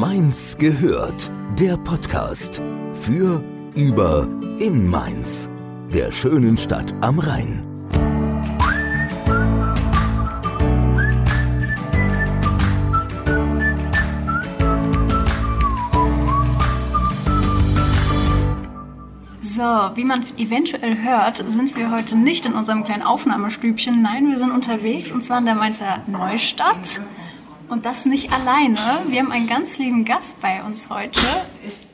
Mainz gehört. Der Podcast für, über, in Mainz. Der schönen Stadt am Rhein. So, wie man eventuell hört, sind wir heute nicht in unserem kleinen Aufnahmestübchen. Nein, wir sind unterwegs und zwar in der Mainzer Neustadt. Und das nicht alleine. Wir haben einen ganz lieben Gast bei uns heute.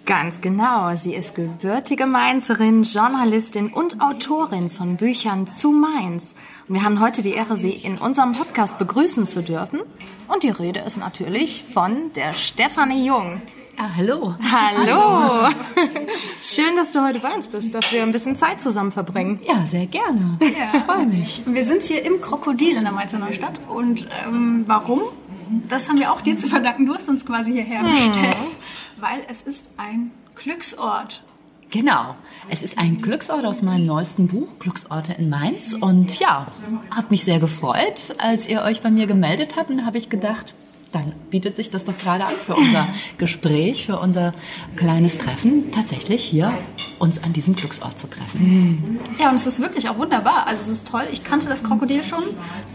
Ganz genau. Sie ist gebürtige Mainzerin, Journalistin und Autorin von Büchern zu Mainz. Und wir haben heute die Ehre, Sie in unserem Podcast begrüßen zu dürfen. Und die Rede ist natürlich von der Stefanie Jung. Ja, hallo. Hallo. Schön, dass du heute bei uns bist, dass wir ein bisschen Zeit zusammen verbringen. Ja, sehr gerne. Ja. Freue mich. Wir sind hier im Krokodil in der Mainzer Neustadt. Und ähm, warum? Das haben wir auch dir zu verdanken. Du hast uns quasi hierher bestellt, mhm. weil es ist ein Glücksort. Genau. Es ist ein Glücksort aus meinem neuesten Buch, Glücksorte in Mainz. Und ja, habe mich sehr gefreut, als ihr euch bei mir gemeldet habt. Und habe ich gedacht, dann bietet sich das doch gerade an für unser Gespräch, für unser kleines Treffen, tatsächlich hier uns an diesem Glücksort zu treffen. Ja, und es ist wirklich auch wunderbar. Also es ist toll. Ich kannte das Krokodil schon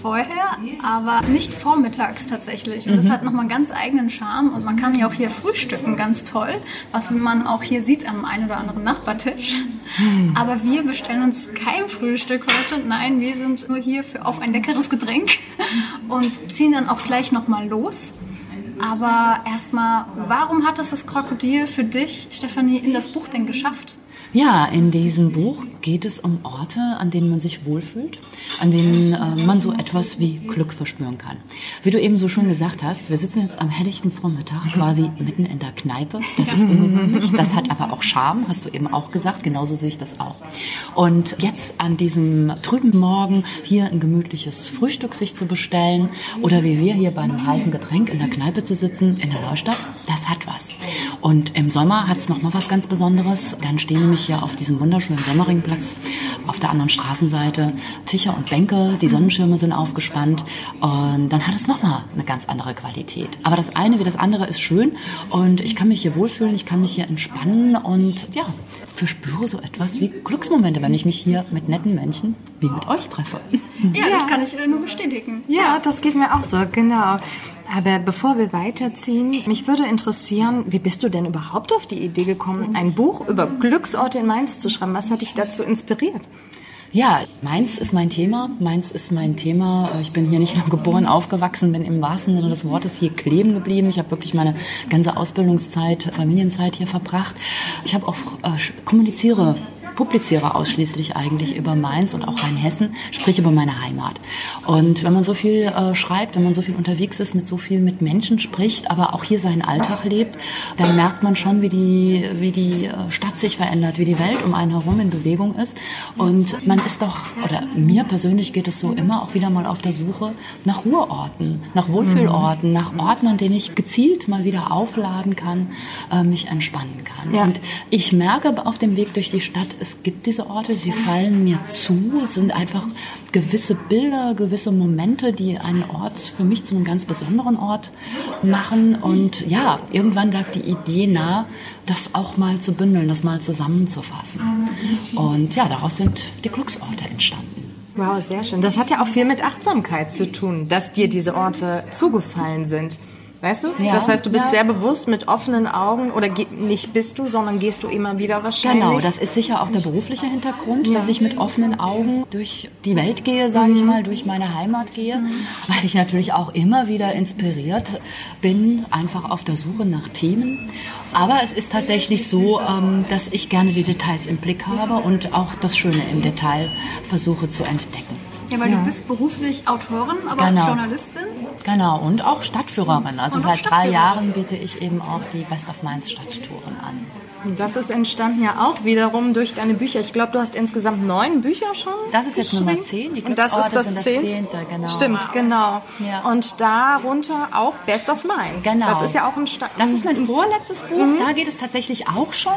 vorher, aber nicht vormittags tatsächlich. Und mhm. das hat nochmal einen ganz eigenen Charme. Und man kann ja auch hier frühstücken, ganz toll. Was man auch hier sieht am einen oder anderen Nachbartisch. Mhm. Aber wir bestellen uns kein Frühstück heute. Nein, wir sind nur hier für auf ein leckeres Getränk und ziehen dann auch gleich nochmal los. Aber erstmal, warum hat es das Krokodil für dich, Stefanie, in das Buch denn geschafft? Ja, in diesem Buch geht es um Orte, an denen man sich wohlfühlt, an denen äh, man so etwas wie Glück verspüren kann. Wie du eben so schon gesagt hast, wir sitzen jetzt am helllichten Vormittag quasi mitten in der Kneipe. Das ist ungewöhnlich. Das hat aber auch Charme, hast du eben auch gesagt. Genauso sehe ich das auch. Und jetzt an diesem trüben Morgen hier ein gemütliches Frühstück sich zu bestellen oder wie wir hier bei einem heißen Getränk in der Kneipe zu sitzen in der Neustadt, das hat was. Und im Sommer hat es nochmal was ganz Besonderes. Dann stehen nämlich hier auf diesem wunderschönen Sommeringplatz auf der anderen Straßenseite Tische und Bänke, die Sonnenschirme sind aufgespannt und dann hat es nochmal eine ganz andere Qualität. Aber das eine wie das andere ist schön und ich kann mich hier wohlfühlen, ich kann mich hier entspannen und ja, verspüre so etwas wie Glücksmomente, wenn ich mich hier mit netten Menschen wie mit euch treffe. Ja, ja. das kann ich nur bestätigen. Ja, das geht mir auch so, genau. Aber bevor wir weiterziehen, mich würde interessieren, wie bist du denn überhaupt auf die Idee gekommen, ein Buch über Glücksorte in Mainz zu schreiben? Was hat dich dazu inspiriert? Ja, Mainz ist mein Thema. Mainz ist mein Thema. Ich bin hier nicht nur geboren, aufgewachsen, bin im wahrsten Sinne des Wortes hier kleben geblieben. Ich habe wirklich meine ganze Ausbildungszeit, Familienzeit hier verbracht. Ich habe auch äh, kommuniziere publiziere ausschließlich eigentlich über Mainz und auch Rheinhessen, sprich über meine Heimat. Und wenn man so viel äh, schreibt, wenn man so viel unterwegs ist, mit so viel mit Menschen spricht, aber auch hier seinen Alltag lebt, dann merkt man schon, wie die, wie die äh, Stadt sich verändert, wie die Welt um einen herum in Bewegung ist. Und man ist doch, oder mir persönlich geht es so immer auch wieder mal auf der Suche nach Ruheorten, nach Wohlfühlorten, nach Orten, an denen ich gezielt mal wieder aufladen kann, äh, mich entspannen kann. Ja. Und ich merke auf dem Weg durch die Stadt, es gibt diese Orte, sie fallen mir zu, es sind einfach gewisse Bilder, gewisse Momente, die einen Ort für mich zu einem ganz besonderen Ort machen. Und ja, irgendwann lag die Idee nah, das auch mal zu bündeln, das mal zusammenzufassen. Und ja, daraus sind die Glücksorte entstanden. Wow, sehr schön. Das hat ja auch viel mit Achtsamkeit zu tun, dass dir diese Orte zugefallen sind. Weißt du? Ja, das heißt, du bist ja. sehr bewusst mit offenen Augen oder nicht bist du, sondern gehst du immer wieder wahrscheinlich. Genau, das ist sicher auch der berufliche Hintergrund, ja. dass ich mit offenen Augen durch die Welt gehe, sage mhm. ich mal, durch meine Heimat gehe, mhm. weil ich natürlich auch immer wieder inspiriert bin, einfach auf der Suche nach Themen. Aber es ist tatsächlich so, ähm, dass ich gerne die Details im Blick habe und auch das Schöne im Detail versuche zu entdecken. Ja, weil ja. du bist beruflich Autorin, aber genau. auch Journalistin. Genau, und auch Stadtführerin. Also und seit drei Jahren biete ich eben auch die Best of Mainz Stadttouren an. Und das ist entstanden ja auch wiederum durch deine Bücher. Ich glaube, du hast insgesamt neun Bücher schon. Das ist jetzt Nummer zehn. Die und das ist das, das zehnte. genau. Stimmt, wow. genau. Ja. Und darunter auch Best of Minds. Genau. Das ist ja auch ein Sta Das ist mein vorletztes Buch. Mhm. Da geht es tatsächlich auch schon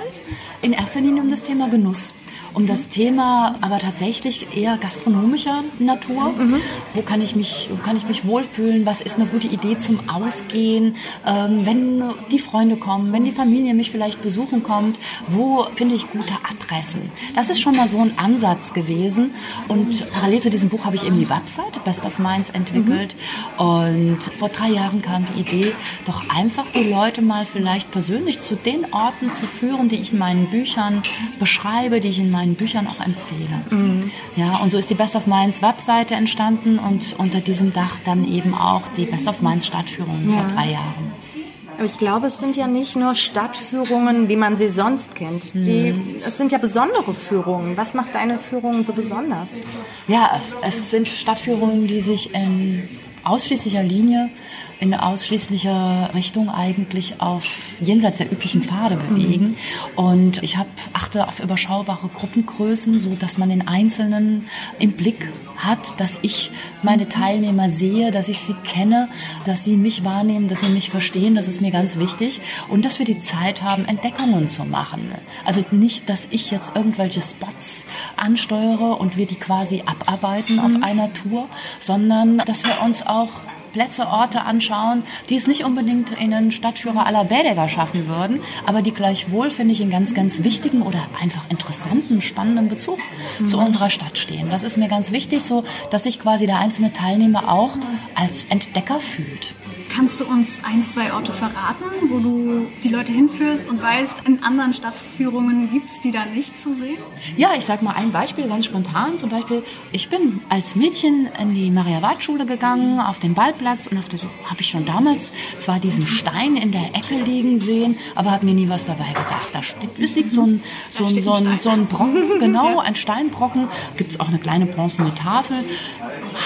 in erster Linie um das Thema Genuss. Um das Thema aber tatsächlich eher gastronomischer Natur. Mhm. Wo kann ich mich, wo kann ich mich wohlfühlen? Was ist eine gute Idee zum Ausgehen? Ähm, wenn die Freunde kommen, wenn die Familie mich vielleicht besuchen kommt, wo finde ich gute Adressen? Das ist schon mal so ein Ansatz gewesen. Und parallel zu diesem Buch habe ich eben die Website Best of Minds entwickelt. Mhm. Und vor drei Jahren kam die Idee, doch einfach die Leute mal vielleicht persönlich zu den Orten zu führen, die ich in meinen Büchern beschreibe, die ich in meinen Büchern auch empfehle. Mhm. Ja, und so ist die Best of Minds Webseite entstanden und unter diesem Dach dann eben auch die Best of Minds Stadtführungen ja. vor drei Jahren. Aber ich glaube, es sind ja nicht nur Stadtführungen, wie man sie sonst kennt. Die, mhm. Es sind ja besondere Führungen. Was macht deine Führungen so besonders? Ja, es sind Stadtführungen, die sich in ausschließlicher Linie in ausschließlicher Richtung eigentlich auf jenseits der üblichen Pfade bewegen. Mhm. Und ich hab, achte auf überschaubare Gruppengrößen, so dass man den Einzelnen im Blick hat, dass ich meine Teilnehmer sehe, dass ich sie kenne, dass sie mich wahrnehmen, dass sie mich verstehen. Das ist mir ganz wichtig. Und dass wir die Zeit haben, Entdeckungen zu machen. Also nicht, dass ich jetzt irgendwelche Spots ansteuere und wir die quasi abarbeiten mhm. auf einer Tour, sondern dass wir uns auch Plätze, Orte anschauen, die es nicht unbedingt in einen Stadtführer aller Bädeger schaffen würden, aber die gleichwohl, finde ich, in ganz, ganz wichtigen oder einfach interessanten, spannenden Bezug mhm. zu unserer Stadt stehen. Das ist mir ganz wichtig, so dass sich quasi der einzelne Teilnehmer auch als Entdecker fühlt. Kannst du uns ein, zwei Orte verraten, wo du die Leute hinführst und weißt, in anderen Stadtführungen gibt es die da nicht zu sehen? Ja, ich sag mal ein Beispiel ganz spontan. Zum Beispiel, ich bin als Mädchen in die Maria-Wald-Schule gegangen, auf den Ballplatz und auf der habe ich schon damals zwar diesen Stein in der Ecke liegen sehen, aber habe mir nie was dabei gedacht. Da steht, es liegt so ein, so ein, so ein, so ein Brocken, genau, ein Steinbrocken. Gibt es auch eine kleine bronzene Tafel.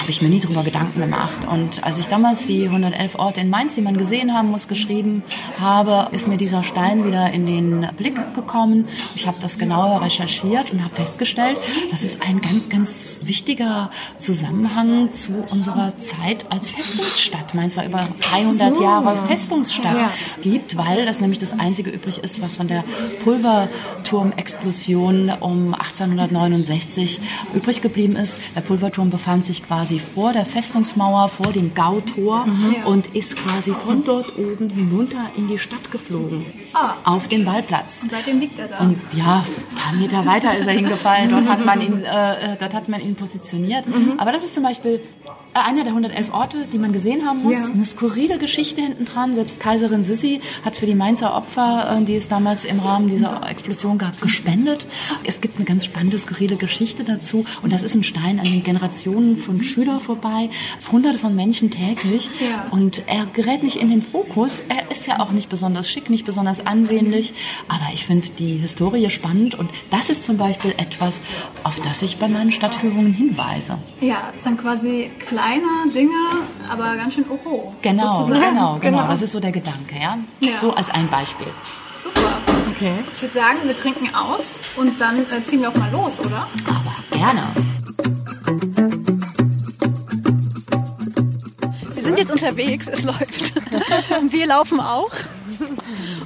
Habe ich mir nie drüber Gedanken gemacht. Und als ich damals die 111 Orte in Mainz, die man gesehen haben muss, geschrieben habe, ist mir dieser Stein wieder in den Blick gekommen. Ich habe das genauer recherchiert und habe festgestellt, das ist ein ganz, ganz wichtiger Zusammenhang zu unserer Zeit als Festungsstadt. Mainz war über 300 so. Jahre Festungsstadt ja. gibt, weil das nämlich das einzige übrig ist, was von der Pulverturmexplosion um 1869 übrig geblieben ist. Der Pulverturm befand sich quasi vor der Festungsmauer, vor dem Gautor mhm. und ist ist quasi von dort oben hinunter in die Stadt geflogen. Ah. Auf den Ballplatz. Und seitdem liegt er da. Und ja, ein paar Meter weiter ist er hingefallen. Dort hat man ihn, äh, äh, dort hat man ihn positioniert. Mhm. Aber das ist zum Beispiel äh, einer der 111 Orte, die man gesehen haben muss. Ja. Eine skurrile Geschichte hinten dran. Selbst Kaiserin Sissi hat für die Mainzer Opfer, äh, die es damals im Rahmen dieser Explosion gab, gespendet. Es gibt eine ganz spannende, skurrile Geschichte dazu. Und das ist ein Stein an den Generationen von Schülern vorbei. Hunderte von Menschen täglich. Ja. Und er gerät nicht in den Fokus. Er ist ja auch nicht besonders schick, nicht besonders ansehnlich. Aber ich finde die Historie spannend. Und das ist zum Beispiel etwas, auf das ich bei meinen Stadtführungen hinweise. Ja, ist dann quasi klar kleiner Dinge, aber ganz schön oho. Genau, sozusagen. genau, genau, genau. Das ist so der Gedanke, ja? ja. So als ein Beispiel. Super. Okay. Ich würde sagen, wir trinken aus und dann äh, ziehen wir auch mal los, oder? Aber gerne. Sind jetzt unterwegs, es läuft. wir laufen auch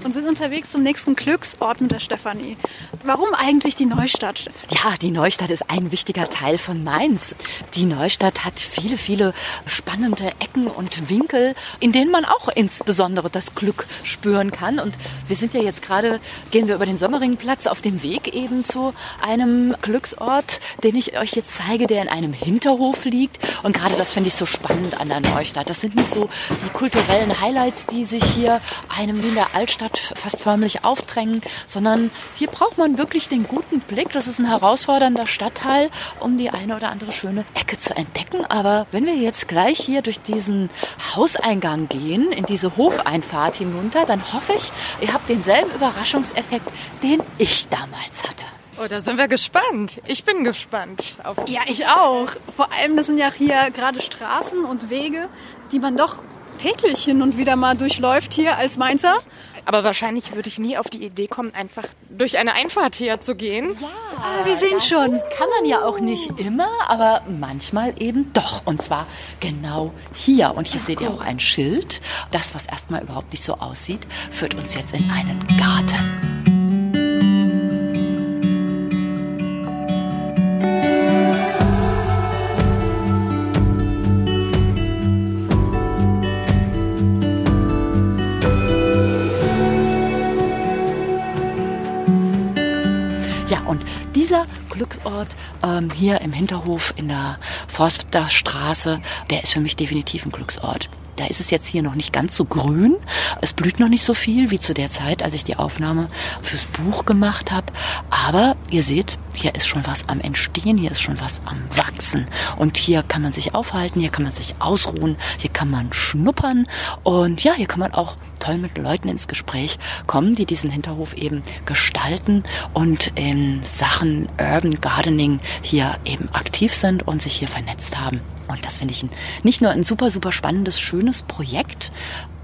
und sind unterwegs zum nächsten Glücksort mit der Stefanie. Warum eigentlich die Neustadt? Ja, die Neustadt ist ein wichtiger Teil von Mainz. Die Neustadt hat viele, viele spannende Ecken und Winkel, in denen man auch insbesondere das Glück spüren kann. Und wir sind ja jetzt gerade, gehen wir über den Sommeringplatz auf dem Weg eben zu einem Glücksort, den ich euch jetzt zeige, der in einem Hinterhof liegt. Und gerade das finde ich so spannend an der Neustadt. Das sind nicht so die kulturellen Highlights, die sich hier einem wie in der Altstadt Stadt fast förmlich aufdrängen, sondern hier braucht man wirklich den guten Blick. Das ist ein herausfordernder Stadtteil, um die eine oder andere schöne Ecke zu entdecken. Aber wenn wir jetzt gleich hier durch diesen Hauseingang gehen, in diese Hofeinfahrt hinunter, dann hoffe ich, ihr habt denselben Überraschungseffekt, den ich damals hatte. Oh, da sind wir gespannt. Ich bin gespannt. ja, ich auch. Vor allem, das sind ja hier gerade Straßen und Wege, die man doch täglich hin und wieder mal durchläuft hier als Mainzer. Aber wahrscheinlich würde ich nie auf die Idee kommen, einfach durch eine Einfahrt hier zu gehen. Ja, ah, wir sehen schon. Kann man ja auch nicht immer, aber manchmal eben doch. Und zwar genau hier. Und hier seht ihr auch ein Schild. Das, was erstmal überhaupt nicht so aussieht, führt uns jetzt in einen Garten. Ähm, hier im Hinterhof in der Forsterstraße, der ist für mich definitiv ein Glücksort. Da ist es jetzt hier noch nicht ganz so grün. Es blüht noch nicht so viel wie zu der Zeit, als ich die Aufnahme fürs Buch gemacht habe. Aber ihr seht, hier ist schon was am Entstehen, hier ist schon was am Wachsen. Und hier kann man sich aufhalten, hier kann man sich ausruhen, hier kann man schnuppern. Und ja, hier kann man auch toll mit Leuten ins Gespräch kommen, die diesen Hinterhof eben gestalten und in Sachen Urban Gardening hier eben aktiv sind und sich hier vernetzt haben. Und das finde ich nicht nur ein super, super spannendes, schönes Projekt,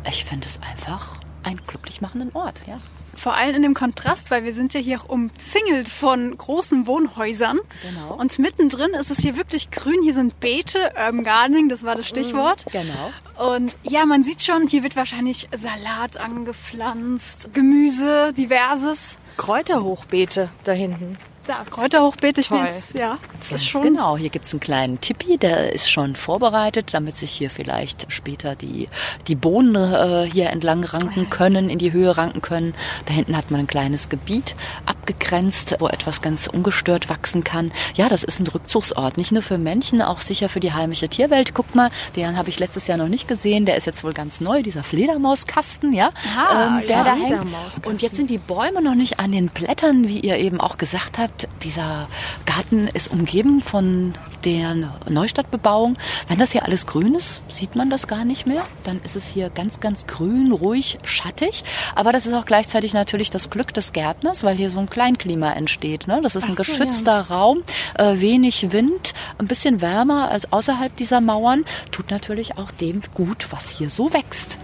ich finde es einfach einen glücklich machenden Ort. Ja. Vor allem in dem Kontrast, weil wir sind ja hier auch umzingelt von großen Wohnhäusern. Genau. Und mittendrin ist es hier wirklich grün. Hier sind Beete, Urban Gardening, das war das Stichwort. Genau. Und ja, man sieht schon, hier wird wahrscheinlich Salat angepflanzt, Gemüse, diverses. Kräuterhochbeete da hinten. Da, Kräuterhochbeete, ich Toll. ja, das ist schon Genau, hier gibt's einen kleinen Tipi, der ist schon vorbereitet, damit sich hier vielleicht später die, die Bohnen äh, hier entlang ranken können, in die Höhe ranken können. Da hinten hat man ein kleines Gebiet abgegrenzt, wo etwas ganz ungestört wachsen kann. Ja, das ist ein Rückzugsort, nicht nur für Menschen, auch sicher für die heimische Tierwelt. Guckt mal, den habe ich letztes Jahr noch nicht gesehen, der ist jetzt wohl ganz neu, dieser Fledermauskasten, ja, Ah, ähm, der ja. da hängt. Und jetzt sind die Bäume noch nicht an den Blättern, wie ihr eben auch gesagt habt. Dieser Garten ist umgeben von der Neustadtbebauung. Wenn das hier alles grün ist, sieht man das gar nicht mehr. Dann ist es hier ganz, ganz grün, ruhig, schattig. Aber das ist auch gleichzeitig natürlich das Glück des Gärtners, weil hier so ein Kleinklima entsteht. Ne? Das ist ein so, geschützter Raum, äh, wenig Wind, ein bisschen wärmer als außerhalb dieser Mauern. Tut natürlich auch dem gut, was hier so wächst.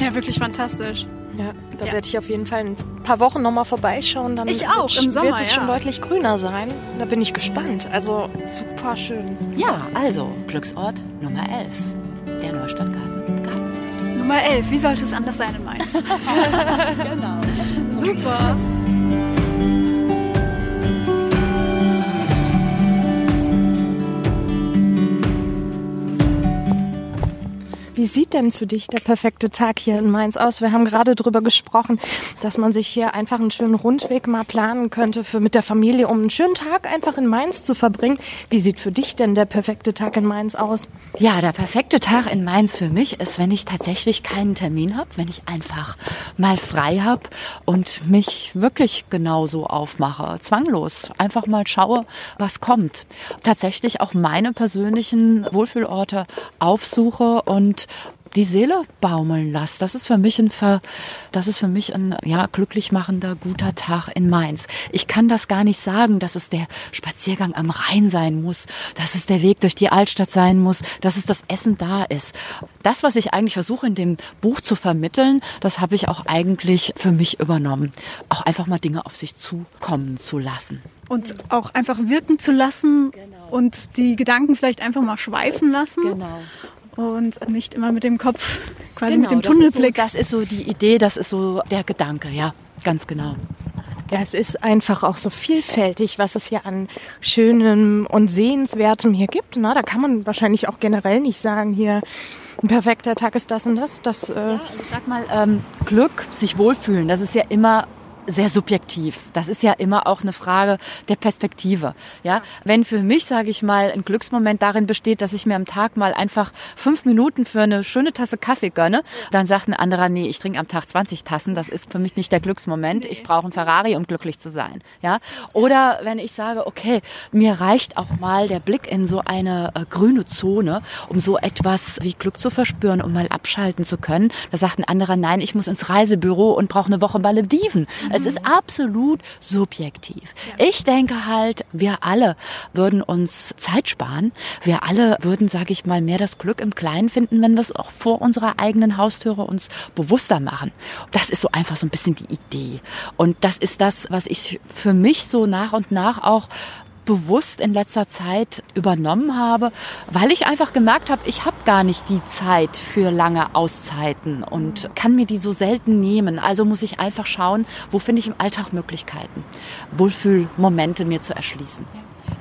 ja wirklich fantastisch. Ja, da Ja. werde ich auf jeden Fall in ein paar Wochen nochmal vorbeischauen. Dann Ich auch, wird, im Sommer, wird es ja. schon deutlich grüner sein. Da bin ich gespannt. Also super schön. Ja, also Glücksort Nummer 11, der Neustadtgarten. Gartenfeld. Nummer 11, wie sollte es anders sein in Mainz? genau. Super. Wie sieht denn für dich der perfekte Tag hier in Mainz aus? Wir haben gerade darüber gesprochen, dass man sich hier einfach einen schönen Rundweg mal planen könnte für mit der Familie, um einen schönen Tag einfach in Mainz zu verbringen. Wie sieht für dich denn der perfekte Tag in Mainz aus? Ja, der perfekte Tag in Mainz für mich ist, wenn ich tatsächlich keinen Termin habe, wenn ich einfach mal frei habe und mich wirklich genauso aufmache, zwanglos, einfach mal schaue, was kommt. Tatsächlich auch meine persönlichen Wohlfühlorte aufsuche und die Seele baumeln lasse. Das ist für mich ein, Ver, das ist für mich ein ja, glücklich machender, guter Tag in Mainz. Ich kann das gar nicht sagen, dass es der Spaziergang am Rhein sein muss, dass es der Weg durch die Altstadt sein muss, dass es das Essen da ist. Das, was ich eigentlich versuche in dem Buch zu vermitteln, das habe ich auch eigentlich für mich übernommen. Auch einfach mal Dinge auf sich zukommen zu lassen. Und auch einfach wirken zu lassen und die Gedanken vielleicht einfach mal schweifen lassen. Genau. Und nicht immer mit dem Kopf, quasi mit dem das ist, so, Tunnelblick. das ist so die Idee, das ist so der Gedanke, ja, ganz genau. Ja, es ist einfach auch so vielfältig, was es hier an Schönem und Sehenswertem hier gibt. Na, da kann man wahrscheinlich auch generell nicht sagen, hier ein perfekter Tag ist das und das. das äh, Ich sag mal, ähm, Glück, sich wohlfühlen, das ist ja immer sehr subjektiv. Das ist ja immer auch eine Frage der Perspektive. Ja, wenn für mich, sage ich mal, ein Glücksmoment darin besteht, dass ich mir am Tag mal einfach fünf Minuten für eine schöne Tasse Kaffee gönne, dann sagt ein anderer, nee, ich trinke am Tag 20 Tassen. Das ist für mich nicht der Glücksmoment. Ich brauche einen Ferrari, um glücklich zu sein. Ja, oder wenn ich sage, okay, mir reicht auch mal der Blick in so eine äh, grüne Zone, um so etwas wie Glück zu verspüren, um mal abschalten zu können. Da sagt ein anderer, nein, ich muss ins Reisebüro und brauche eine Woche Malediven. Es ist absolut subjektiv. Ich denke halt, wir alle würden uns Zeit sparen. Wir alle würden, sage ich mal, mehr das Glück im Kleinen finden, wenn wir es auch vor unserer eigenen Haustüre uns bewusster machen. Das ist so einfach so ein bisschen die Idee. Und das ist das, was ich für mich so nach und nach auch bewusst in letzter Zeit übernommen habe, weil ich einfach gemerkt habe, ich habe gar nicht die Zeit für lange Auszeiten und kann mir die so selten nehmen. Also muss ich einfach schauen, wo finde ich im Alltag Möglichkeiten, Wohlfühlmomente mir zu erschließen.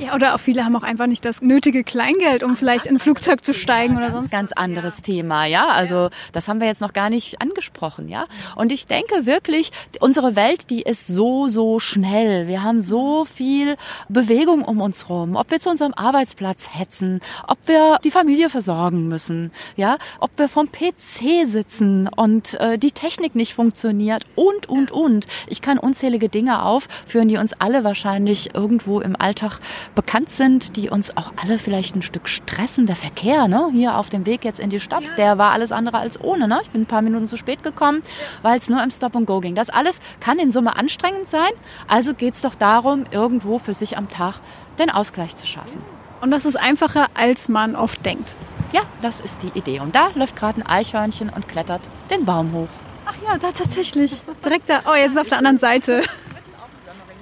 Ja, oder auch viele haben auch einfach nicht das nötige Kleingeld, um vielleicht in ein Flugzeug zu steigen oder sonst. Ganz anderes Thema, ja. Also das haben wir jetzt noch gar nicht angesprochen, ja. Und ich denke wirklich, unsere Welt, die ist so, so schnell. Wir haben so viel Bewegung um uns rum. Ob wir zu unserem Arbeitsplatz hetzen, ob wir die Familie versorgen müssen, ja, ob wir vom PC sitzen und äh, die Technik nicht funktioniert und, und, und. Ich kann unzählige Dinge aufführen, die uns alle wahrscheinlich irgendwo im Alltag bekannt sind, die uns auch alle vielleicht ein Stück stressen. Der Verkehr, ne, hier auf dem Weg jetzt in die Stadt, der war alles andere als ohne, ne. Ich bin ein paar Minuten zu spät gekommen, weil es nur im Stop and Go ging. Das alles kann in Summe anstrengend sein. Also geht es doch darum, irgendwo für sich am Tag den Ausgleich zu schaffen. Und das ist einfacher, als man oft denkt. Ja, das ist die Idee. Und da läuft gerade ein Eichhörnchen und klettert den Baum hoch. Ach ja, da tatsächlich. Direkt da. Oh, jetzt ist es auf der anderen Seite.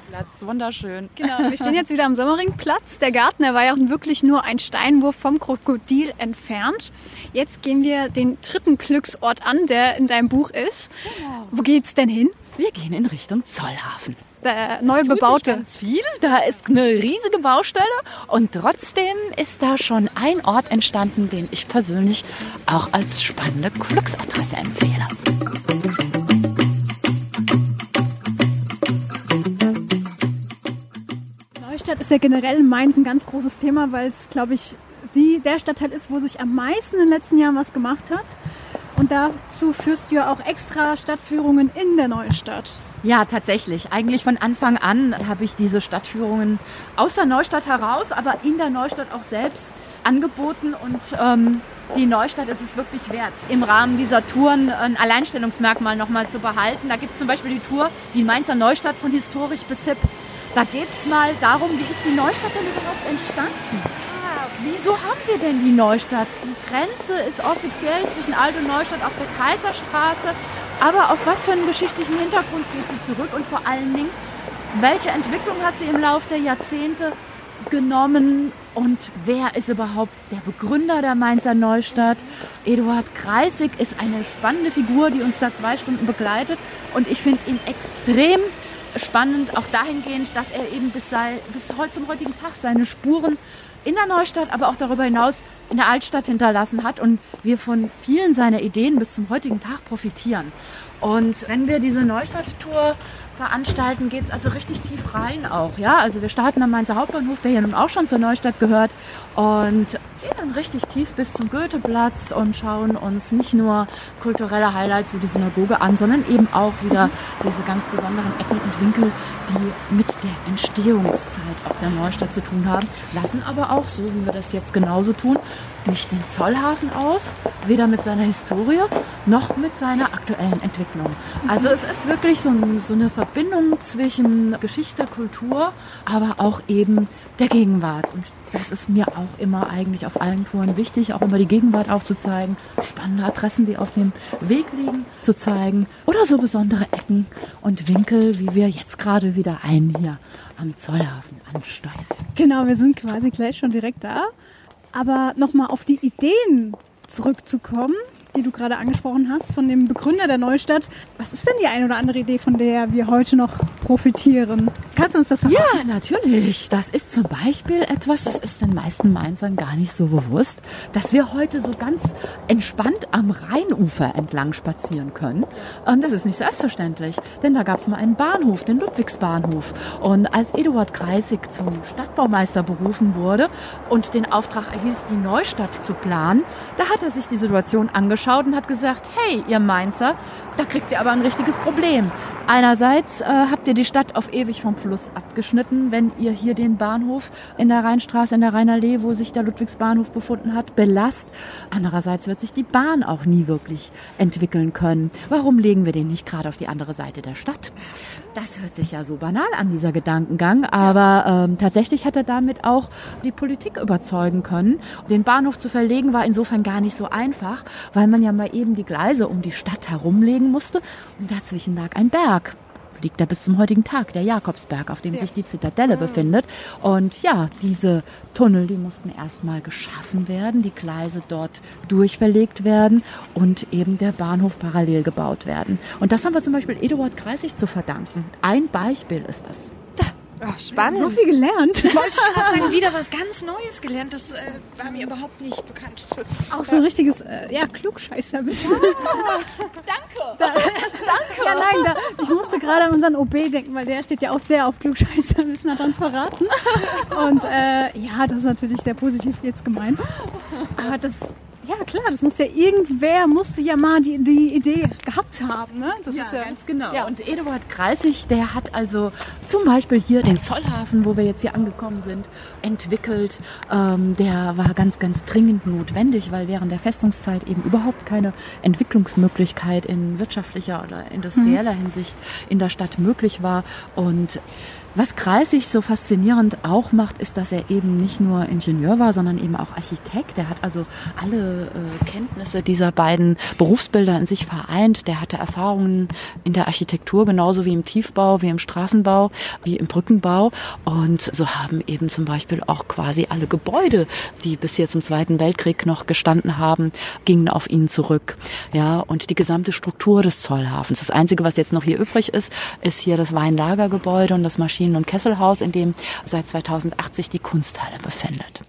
Platz, wunderschön. Genau, wir stehen jetzt wieder am Sommerringplatz. Der Garten, der war ja auch wirklich nur ein Steinwurf vom Krokodil entfernt. Jetzt gehen wir den dritten Glücksort an, der in deinem Buch ist. Genau. Wo geht's denn hin? Wir gehen in Richtung Zollhafen der neu bebaute. ganz viel. Da ist eine riesige Baustelle und trotzdem ist da schon ein Ort entstanden, den ich persönlich auch als spannende Glücksadresse empfehle. Ist ja generell in Mainz ein ganz großes Thema, weil es, glaube ich, die, der Stadtteil ist, wo sich am meisten in den letzten Jahren was gemacht hat. Und dazu führst du ja auch extra Stadtführungen in der neuen Stadt. Ja, tatsächlich. Eigentlich von Anfang an habe ich diese Stadtführungen aus der Neustadt heraus, aber in der Neustadt auch selbst angeboten und ähm, die Neustadt ist es wirklich wert, im Rahmen dieser Touren ein Alleinstellungsmerkmal nochmal zu behalten. Da gibt es zum Beispiel die Tour Die Mainzer Neustadt von historisch bis hip. Da geht es mal darum, wie ist die Neustadt denn überhaupt entstanden? Ah, wieso haben wir denn die Neustadt? Die Grenze ist offiziell zwischen Alt und Neustadt auf der Kaiserstraße aber auf was für einen geschichtlichen Hintergrund geht sie zurück und vor allen Dingen, welche Entwicklung hat sie im Laufe der Jahrzehnte genommen und wer ist überhaupt der Begründer der Mainzer Neustadt? Eduard Kreisig ist eine spannende Figur, die uns da zwei Stunden begleitet und ich finde ihn extrem spannend, auch dahingehend, dass er eben bis, sei, bis heute zum heutigen Tag seine Spuren in der Neustadt, aber auch darüber hinaus in der Altstadt hinterlassen hat und wir von vielen seiner Ideen bis zum heutigen Tag profitieren. Und wenn wir diese Neustadt-Tour veranstalten, geht es also richtig tief rein auch. Ja? Also wir starten am Mainzer Hauptbahnhof, der hier nun auch schon zur Neustadt gehört und gehen dann richtig tief bis zum Goetheplatz und schauen uns nicht nur kulturelle Highlights wie die Synagoge an, sondern eben auch wieder diese ganz besonderen Ecken und Winkel, die mit der Entstehungszeit auch der Neustadt zu tun haben, lassen aber auch, so wie wir das jetzt genauso tun, nicht den Zollhafen aus, weder mit seiner Historie noch mit seiner aktuellen Entwicklung. Also es ist wirklich so, so eine Verbindung zwischen Geschichte, Kultur, aber auch eben der Gegenwart. Und das ist mir auch immer eigentlich auf allen Touren wichtig, auch immer die Gegenwart aufzuzeigen, spannende Adressen, die auf dem Weg liegen, zu zeigen oder so besondere Ecken und Winkel, wie wir jetzt gerade wieder einen hier am Zollhafen ansteuern. Genau, wir sind quasi gleich schon direkt da. Aber nochmal auf die Ideen zurückzukommen die du gerade angesprochen hast, von dem Begründer der Neustadt. Was ist denn die eine oder andere Idee, von der wir heute noch profitieren? Kannst du uns das verraten? Ja, natürlich. Das ist zum Beispiel etwas, das ist den meisten Mainzern gar nicht so bewusst, dass wir heute so ganz entspannt am Rheinufer entlang spazieren können. Und das ist nicht selbstverständlich, denn da gab es mal einen Bahnhof, den Ludwigsbahnhof. Und als Eduard Kreisig zum Stadtbaumeister berufen wurde und den Auftrag erhielt, die Neustadt zu planen, da hat er sich die Situation angeschaut und hat gesagt, hey, ihr Mainzer, da kriegt ihr aber ein richtiges Problem. Einerseits äh, habt ihr die Stadt auf ewig vom Fluss abgeschnitten, wenn ihr hier den Bahnhof in der Rheinstraße, in der Rheinallee, wo sich der Ludwigsbahnhof befunden hat, belast. Andererseits wird sich die Bahn auch nie wirklich entwickeln können. Warum legen wir den nicht gerade auf die andere Seite der Stadt? Das hört sich ja so banal an, dieser Gedankengang, aber ähm, tatsächlich hat er damit auch die Politik überzeugen können. Den Bahnhof zu verlegen war insofern gar nicht so einfach, weil man ja mal eben die Gleise um die Stadt herumlegen musste und dazwischen lag ein Berg liegt da bis zum heutigen Tag, der Jakobsberg, auf dem ja. sich die Zitadelle mhm. befindet. Und ja, diese Tunnel, die mussten erstmal geschaffen werden, die Gleise dort durchverlegt werden und eben der Bahnhof parallel gebaut werden. Und das haben wir zum Beispiel Eduard Kreisig zu verdanken. Ein Beispiel ist das. Ach, spannend. So viel gelernt. Ich wollte gerade sagen, wieder was ganz Neues gelernt. Das äh, war mir überhaupt nicht bekannt. Auch so ein richtiges, äh, ja, Klugscheißerwissen. Danke. Da, Danke. Ja, nein, da, ich musste gerade an unseren OB denken, weil der steht ja auch sehr auf Klugscheißerwissen, hat uns verraten. Und äh, ja, das ist natürlich sehr positiv jetzt gemeint. Aber das, ja klar, das muss ja irgendwer, musste ja mal die, die Idee gehabt haben. Ne? Das Ja, ist ja ganz genau. Ja. Und Eduard Kreisig, der hat also zum Beispiel hier den Zollhafen, wo wir jetzt hier angekommen sind, entwickelt. Ähm, der war ganz, ganz dringend notwendig, weil während der Festungszeit eben überhaupt keine Entwicklungsmöglichkeit in wirtschaftlicher oder industrieller Hinsicht in der Stadt möglich war. Und was Kreisig so faszinierend auch macht, ist, dass er eben nicht nur Ingenieur war, sondern eben auch Architekt. Er hat also alle äh, Kenntnisse dieser beiden Berufsbilder in sich vereint. Der hatte Erfahrungen in der Architektur genauso wie im Tiefbau, wie im Straßenbau, wie im Brückenbau. Und so haben eben zum Beispiel auch quasi alle Gebäude, die bis hier zum Zweiten Weltkrieg noch gestanden haben, gingen auf ihn zurück. Ja, und die gesamte Struktur des Zollhafens. Das Einzige, was jetzt noch hier übrig ist, ist hier das Weinlagergebäude und das Maschinen- und Kesselhaus, in dem seit 2008 sich die Kunsthalle befindet.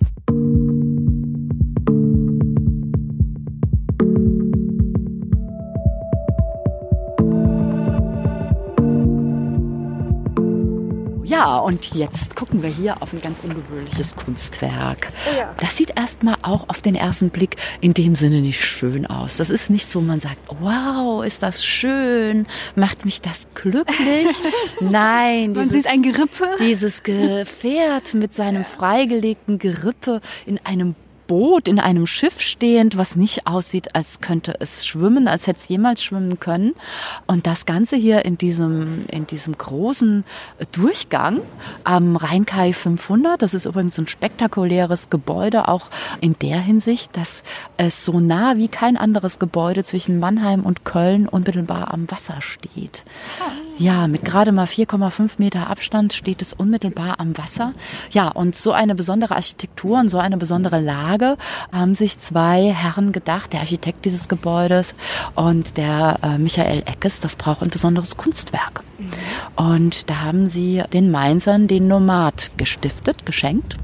Ja, und jetzt gucken wir hier auf ein ganz ungewöhnliches Kunstwerk. Das sieht erstmal auch auf den ersten Blick in dem Sinne nicht schön aus. Das ist nicht so, man sagt, wow, ist das schön, macht mich das glücklich. Nein, Man sieht ein Gerippe. dieses Gefährt mit seinem freigelegten Gerippe in einem Boot, in einem Schiff stehend, was nicht aussieht, als könnte es schwimmen, als hätte es jemals schwimmen können. Und das Ganze hier in diesem, in diesem großen Durchgang am Rheinkai 500. Das ist übrigens ein spektakuläres Gebäude, auch in der Hinsicht, dass es so nah wie kein anderes Gebäude zwischen Mannheim und Köln unmittelbar am Wasser steht. Ja, mit gerade mal 4,5 Meter Abstand steht es unmittelbar am Wasser. Ja, und so eine besondere Architektur und so eine besondere Lage haben sich zwei Herren gedacht, der Architekt dieses Gebäudes und der äh, Michael Eckes, das braucht ein besonderes Kunstwerk. Und da haben sie den Mainzern den Nomad gestiftet, geschenkt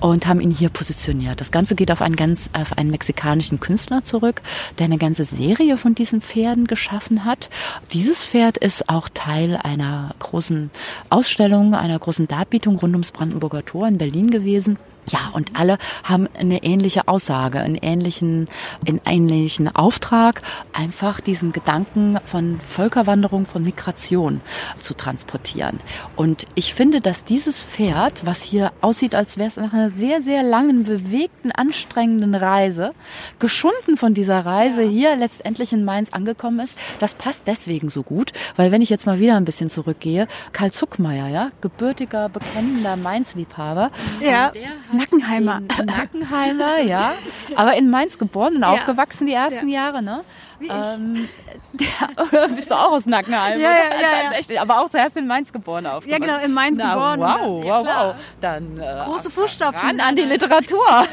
und haben ihn hier positioniert. Das Ganze geht auf einen ganz, auf einen mexikanischen Künstler zurück, der eine ganze Serie von diesen Pferden geschaffen hat. Dieses Pferd ist auch Teil einer großen Ausstellung, einer großen Darbietung rund ums Brandenburger Tor in Berlin gewesen. Ja, und alle haben eine ähnliche Aussage, einen ähnlichen, einen ähnlichen Auftrag, einfach diesen Gedanken von Völkerwanderung, von Migration zu transportieren. Und ich finde, dass dieses Pferd, was hier aussieht, als wäre es nach einer sehr, sehr langen, bewegten, anstrengenden Reise, geschunden von dieser Reise hier letztendlich in Mainz angekommen ist, das passt deswegen so gut, weil wenn ich jetzt mal wieder ein bisschen zurückgehe, Karl Zuckmeier, ja, gebürtiger, bekennender Mainz-Liebhaber, Ja, der hat Nackenheimer. Den Nackenheimer, ja. Aber in Mainz geboren und aufgewachsen die ersten Ja. Jahre, ne? Ähm, der, oder bist du auch aus Nackenheim? Ja, ja, ja, Also echt, aber auch zuerst in Mainz geboren aufgewachsen. genau, in Mainz Na, geboren Wow, ja, wow, wow. Dann äh, Große Fußstapfen. ran an die Literatur.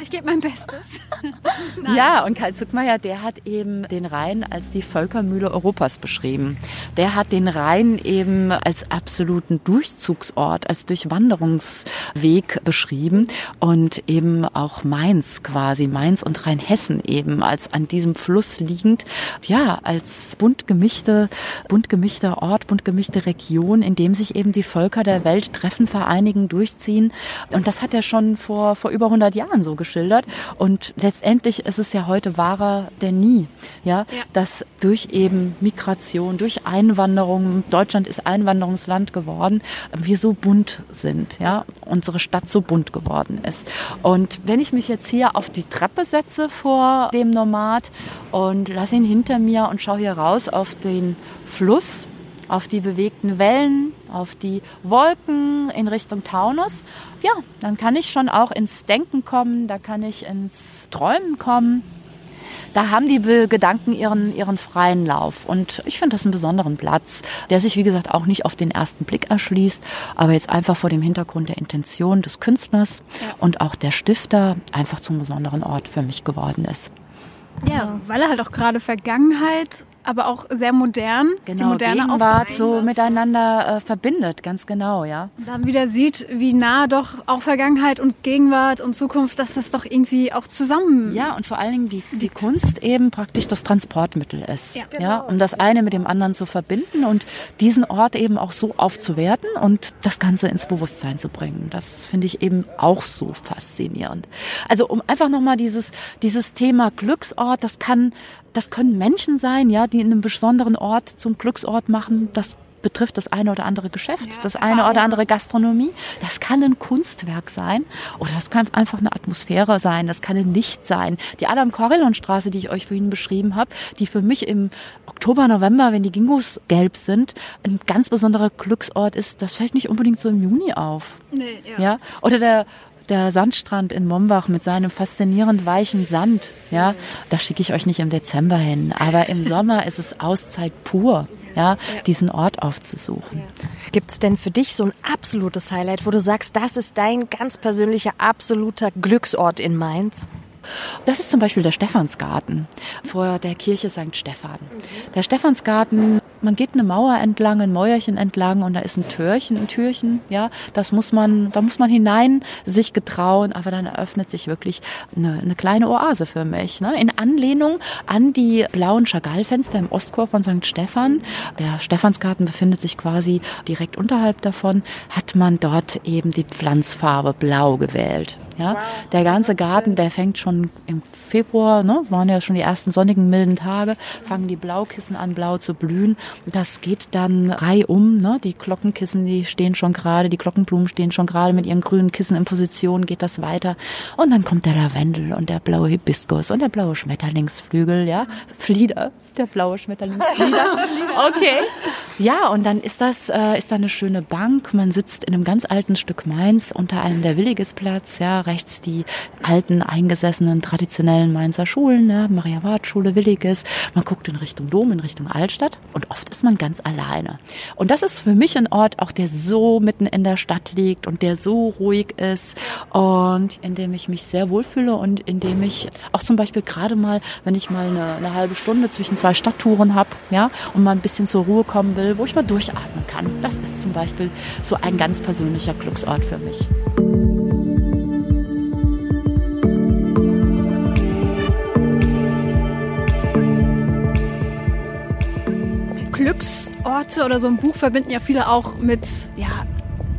Ich gebe mein Bestes. Ja, und Karl Zuckmeier, der hat eben den Rhein als die Völkermühle Europas beschrieben. Der hat den Rhein eben als absoluten Durchzugsort, als Durchwanderungsweg beschrieben und eben auch Mainz quasi, Mainz und Rheinhessen eben als an diesem Fluss liegend, ja, als bunt gemischte, bunt gemischter Ort, bunt gemischte Region, in dem sich eben die Völker der Welt treffen, vereinigen, durchziehen. Und das hat er schon vor, vor über 100 Jahren so geschildert. Und letztendlich ist es ja heute wahrer denn nie, ja, dass durch eben Migration, durch Einwanderung, Deutschland ist Einwanderungsland geworden, wir so bunt sind, ja, unsere Stadt so bunt geworden ist. Und wenn ich mich jetzt hier auf die Treppe setze vor dem Nomad und lasse ihn hinter mir und schaue hier raus auf den Fluss, auf die bewegten Wellen, auf die Wolken in Richtung Taunus, ja, dann kann ich schon auch ins Denken kommen, da kann ich ins Träumen kommen. Da haben die Gedanken ihren, ihren freien Lauf. Und ich finde das einen besonderen Platz, der sich, wie gesagt, auch nicht auf den ersten Blick erschließt, aber jetzt einfach vor dem Hintergrund der Intention des Künstlers und auch der Stifter einfach zum besonderen Ort für mich geworden ist. Ja, weil er halt auch gerade Vergangenheit aber auch sehr modern. Genau, die moderne Gegenwart so miteinander äh, verbindet, ganz genau, ja. Und dann wieder sieht, wie nah doch auch Vergangenheit und Gegenwart und Zukunft, dass das doch irgendwie auch zusammen. Ja, und vor allen Dingen die, die Kunst eben praktisch das Transportmittel ist. Ja, genau. ja, um das eine mit dem anderen zu verbinden und diesen Ort eben auch so aufzuwerten und das Ganze ins Bewusstsein zu bringen. Das finde ich eben auch so faszinierend. Also um einfach nochmal dieses, dieses Thema Glücksort, das kann, das können Menschen sein, ja, die in einem besonderen Ort zum Glücksort machen. Das betrifft das eine oder andere Geschäft, das eine oder andere Gastronomie. Das kann ein Kunstwerk sein oder das kann einfach eine Atmosphäre sein, das kann ein Licht sein. Die Adam Correlon-Straße, die ich euch vorhin beschrieben habe, die für mich im Oktober, November, wenn die Gingos gelb sind, ein ganz besonderer Glücksort ist, das fällt nicht unbedingt so im Juni auf. Nee, ja. ja? Oder der der Sandstrand in Mombach mit seinem faszinierend weichen Sand, ja, da schicke ich euch nicht im Dezember hin. Aber im Sommer ist es Auszeit pur ja, diesen Ort aufzusuchen. Gibt es denn für dich so ein absolutes Highlight, wo du sagst, das ist dein ganz persönlicher, absoluter Glücksort in Mainz? Das ist zum Beispiel der Stephansgarten vor der Kirche St. Stephan. Der Stephansgarten, man geht eine Mauer entlang, ein Mäuerchen entlang und da ist ein Türchen, ein Türchen, ja, das muss man, da muss man hinein sich getrauen, aber dann eröffnet sich wirklich eine, eine kleine Oase für mich, ne? in Anlehnung an die blauen Chagall-Fenster im Ostchor von St. Stephan. Der Stephansgarten befindet sich quasi direkt unterhalb davon, hat man dort eben die Pflanzfarbe blau gewählt. Ja, wow, der ganze Garten, der fängt schon im Februar, ne, waren ja schon die ersten sonnigen, milden Tage, fangen die Blaukissen an, blau zu blühen. Das geht dann reihum, ne, die Glockenkissen, die stehen schon gerade, die Glockenblumen stehen schon gerade mit ihren grünen Kissen in Position, geht das weiter. Und dann kommt der Lavendel und der blaue Hibiskus und der blaue Schmetterlingsflügel, ja, Flieder, der blaue Schmetterlingsflieder. okay. Ja, und dann ist das, äh, ist da eine schöne Bank. Man sitzt in einem ganz alten Stück Mainz unter einem der Williges-Platz, ja, rechts die alten, eingesessenen, traditionellen Mainzer Schulen, ja, Maria-Wart-Schule, Williges. Man guckt in Richtung Dom, in Richtung Altstadt und oft ist man ganz alleine. Und das ist für mich ein Ort, auch der so mitten in der Stadt liegt und der so ruhig ist und in dem ich mich sehr wohlfühle und in dem ich auch zum Beispiel gerade mal, wenn ich mal eine, eine halbe Stunde zwischen zwei Stadttouren habe, ja, und mal ein bisschen zur Ruhe kommen will, wo ich mal durchatmen kann. Das ist zum Beispiel so ein ganz persönlicher Glücksort für mich. Glücksorte oder so ein Buch verbinden ja viele auch mit ja,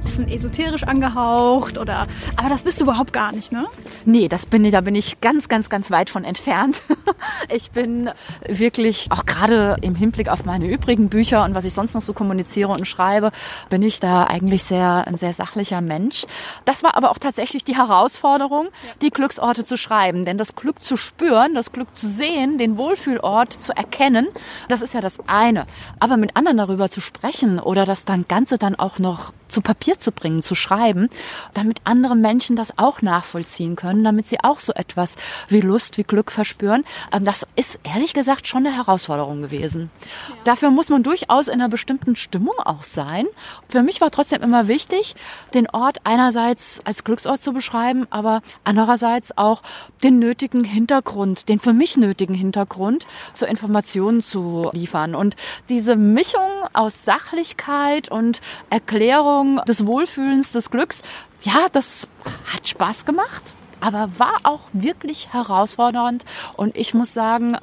bisschen esoterisch angehaucht oder, aber das bist du überhaupt gar nicht, ne? Nee, das bin ich, da bin ich ganz, ganz, ganz weit von entfernt. ich bin wirklich, auch gerade im Hinblick auf meine übrigen Bücher und was ich sonst noch so kommuniziere und schreibe, bin ich da eigentlich sehr, ein sehr sachlicher Mensch. Das war aber auch tatsächlich die Herausforderung, die Glücksorte zu schreiben, denn das Glück zu spüren, das Glück zu sehen, den Wohlfühlort zu erkennen, das ist ja das eine. Aber mit anderen darüber zu sprechen oder das dann Ganze dann auch noch zu Papier zu bringen, zu schreiben, damit andere Menschen das auch nachvollziehen können, damit sie auch so etwas wie Lust, wie Glück verspüren. Ähm, das ist ehrlich gesagt schon eine Herausforderung gewesen. Ja. Dafür muss man durchaus in einer bestimmten Stimmung auch sein. Für mich war trotzdem immer wichtig, den Ort einerseits als Glücksort zu beschreiben, aber andererseits auch den nötigen Hintergrund, den für mich nötigen Hintergrund zur Informationen zu liefern. Und diese Mischung aus Sachlichkeit und Erklärung des Wohlfühlens, des Glücks, ja, das hat Spaß gemacht, aber war auch wirklich herausfordernd. Und ich muss sagen,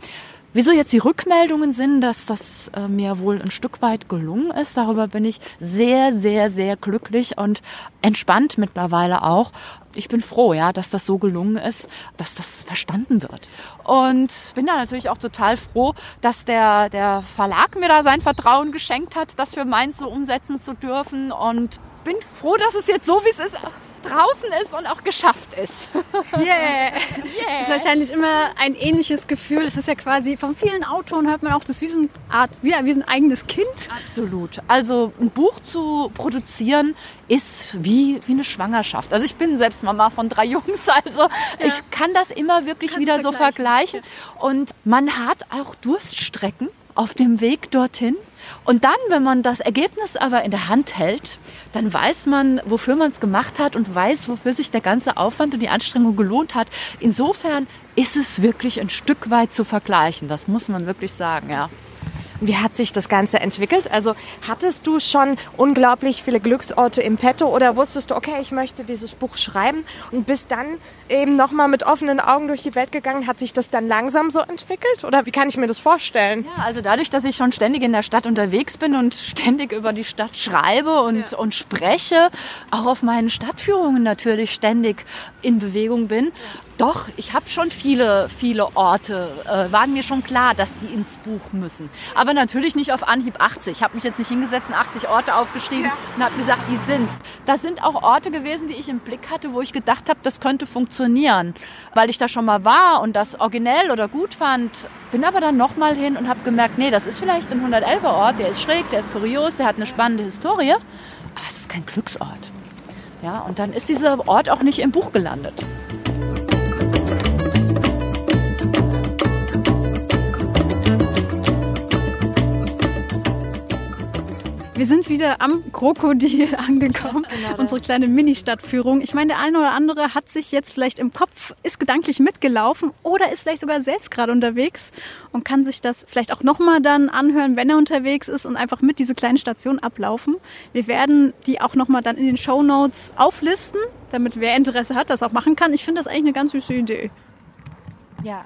Wieso jetzt die Rückmeldungen sind, dass das äh, mir wohl ein Stück weit gelungen ist, darüber bin ich sehr, sehr, sehr glücklich und entspannt mittlerweile auch. Ich bin froh, ja, dass das so gelungen ist, dass das verstanden wird. Und bin da natürlich auch total froh, dass der, der Verlag mir da sein Vertrauen geschenkt hat, das für meins so umsetzen zu dürfen und bin froh, dass es jetzt so, wie es ist, draußen ist und auch geschafft ist. Yeah. yeah. Ist wahrscheinlich immer ein ähnliches Gefühl. Das ist ja quasi von vielen Autoren hört man auch das wie so eine Art, wie, wie so ein eigenes Kind. Absolut. Also ein Buch zu produzieren ist wie, wie eine Schwangerschaft. Also ich bin selbst Mama von drei Jungs, also ja. ich kann das immer wirklich Kannst wieder so vergleichen. Und man hat auch Durststrecken auf dem Weg dorthin. Und dann, wenn man das Ergebnis aber in der Hand hält, dann weiß man, wofür man es gemacht hat und weiß, wofür sich der ganze Aufwand und die Anstrengung gelohnt hat. Insofern ist es wirklich ein Stück weit zu vergleichen. Das muss man wirklich sagen, ja. Wie hat sich das Ganze entwickelt? Also hattest du schon unglaublich viele Glücksorte im Petto oder wusstest du, okay, ich möchte dieses Buch schreiben und bist dann eben nochmal mit offenen Augen durch die Welt gegangen? Hat sich das dann langsam so entwickelt oder wie kann ich mir das vorstellen? Ja, also dadurch, dass ich schon ständig in der Stadt unterwegs bin und ständig über die Stadt schreibe und, ja. und spreche, auch auf meinen Stadtführungen natürlich ständig in Bewegung bin. Doch, ich habe schon viele, viele Orte, äh, waren mir schon klar, dass die ins Buch müssen. Aber natürlich nicht auf Anhieb 80. Ich habe mich jetzt nicht hingesetzt und 80 Orte aufgeschrieben ja. und habe gesagt, die sind's. Das sind auch Orte gewesen, die ich im Blick hatte, wo ich gedacht habe, das könnte funktionieren, weil ich da schon mal war und das originell oder gut fand. Bin aber dann nochmal hin und habe gemerkt, nee, das ist vielleicht ein 111er Ort, der ist schräg, der ist kurios, der hat eine spannende Historie, aber es ist kein Glücksort. Ja, und dann ist dieser Ort auch nicht im Buch gelandet. Wir sind wieder am Krokodil angekommen. Genau, Unsere kleine Mini-Stadtführung. Ich meine, der eine oder andere hat sich jetzt vielleicht im Kopf, ist gedanklich mitgelaufen oder ist vielleicht sogar selbst gerade unterwegs und kann sich das vielleicht auch nochmal dann anhören, wenn er unterwegs ist und einfach mit diese kleinen Stationen ablaufen. Wir werden die auch nochmal dann in den Show Notes auflisten, damit wer Interesse hat, das auch machen kann. Ich finde das eigentlich eine ganz süße Idee. Ja.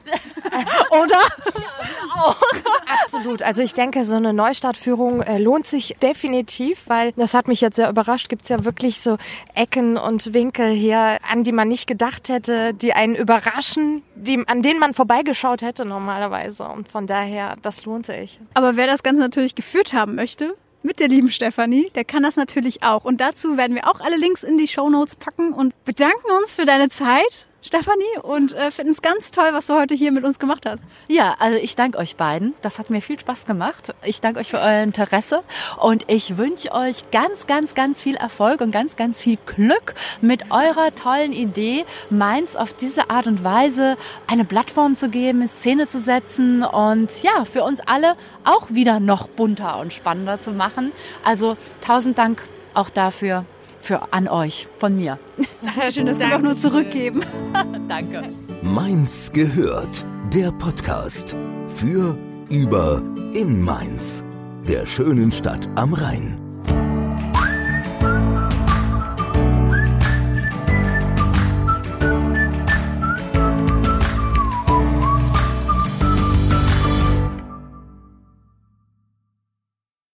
Oder? Ja, auch. Absolut. Also ich denke, so eine Neustartführung äh, lohnt sich definitiv, weil das hat mich jetzt sehr überrascht. Gibt es ja wirklich so Ecken und Winkel hier, an die man nicht gedacht hätte, die einen überraschen, die, an denen man vorbeigeschaut hätte normalerweise. Und von daher, das lohnt sich. Aber wer das Ganze natürlich geführt haben möchte, mit der lieben Stefanie, der kann das natürlich auch. Und dazu werden wir auch alle Links in die Show Notes packen und bedanken uns für deine Zeit Stefanie, und äh, finden es ganz toll, was du heute hier mit uns gemacht hast. Ja, also ich danke euch beiden. Das hat mir viel Spaß gemacht. Ich danke euch für euer Interesse und ich wünsche euch ganz, ganz, ganz viel Erfolg und ganz, ganz viel Glück mit eurer tollen Idee, Mainz auf diese Art und Weise eine Plattform zu geben, in Szene zu setzen und ja, für uns alle auch wieder noch bunter und spannender zu machen. Also tausend Dank auch dafür für an euch von mir. Schön, dass wir auch nur zurückgeben. Danke. Mainz gehört. Der Podcast für, über, in Mainz. Der schönen Stadt am Rhein.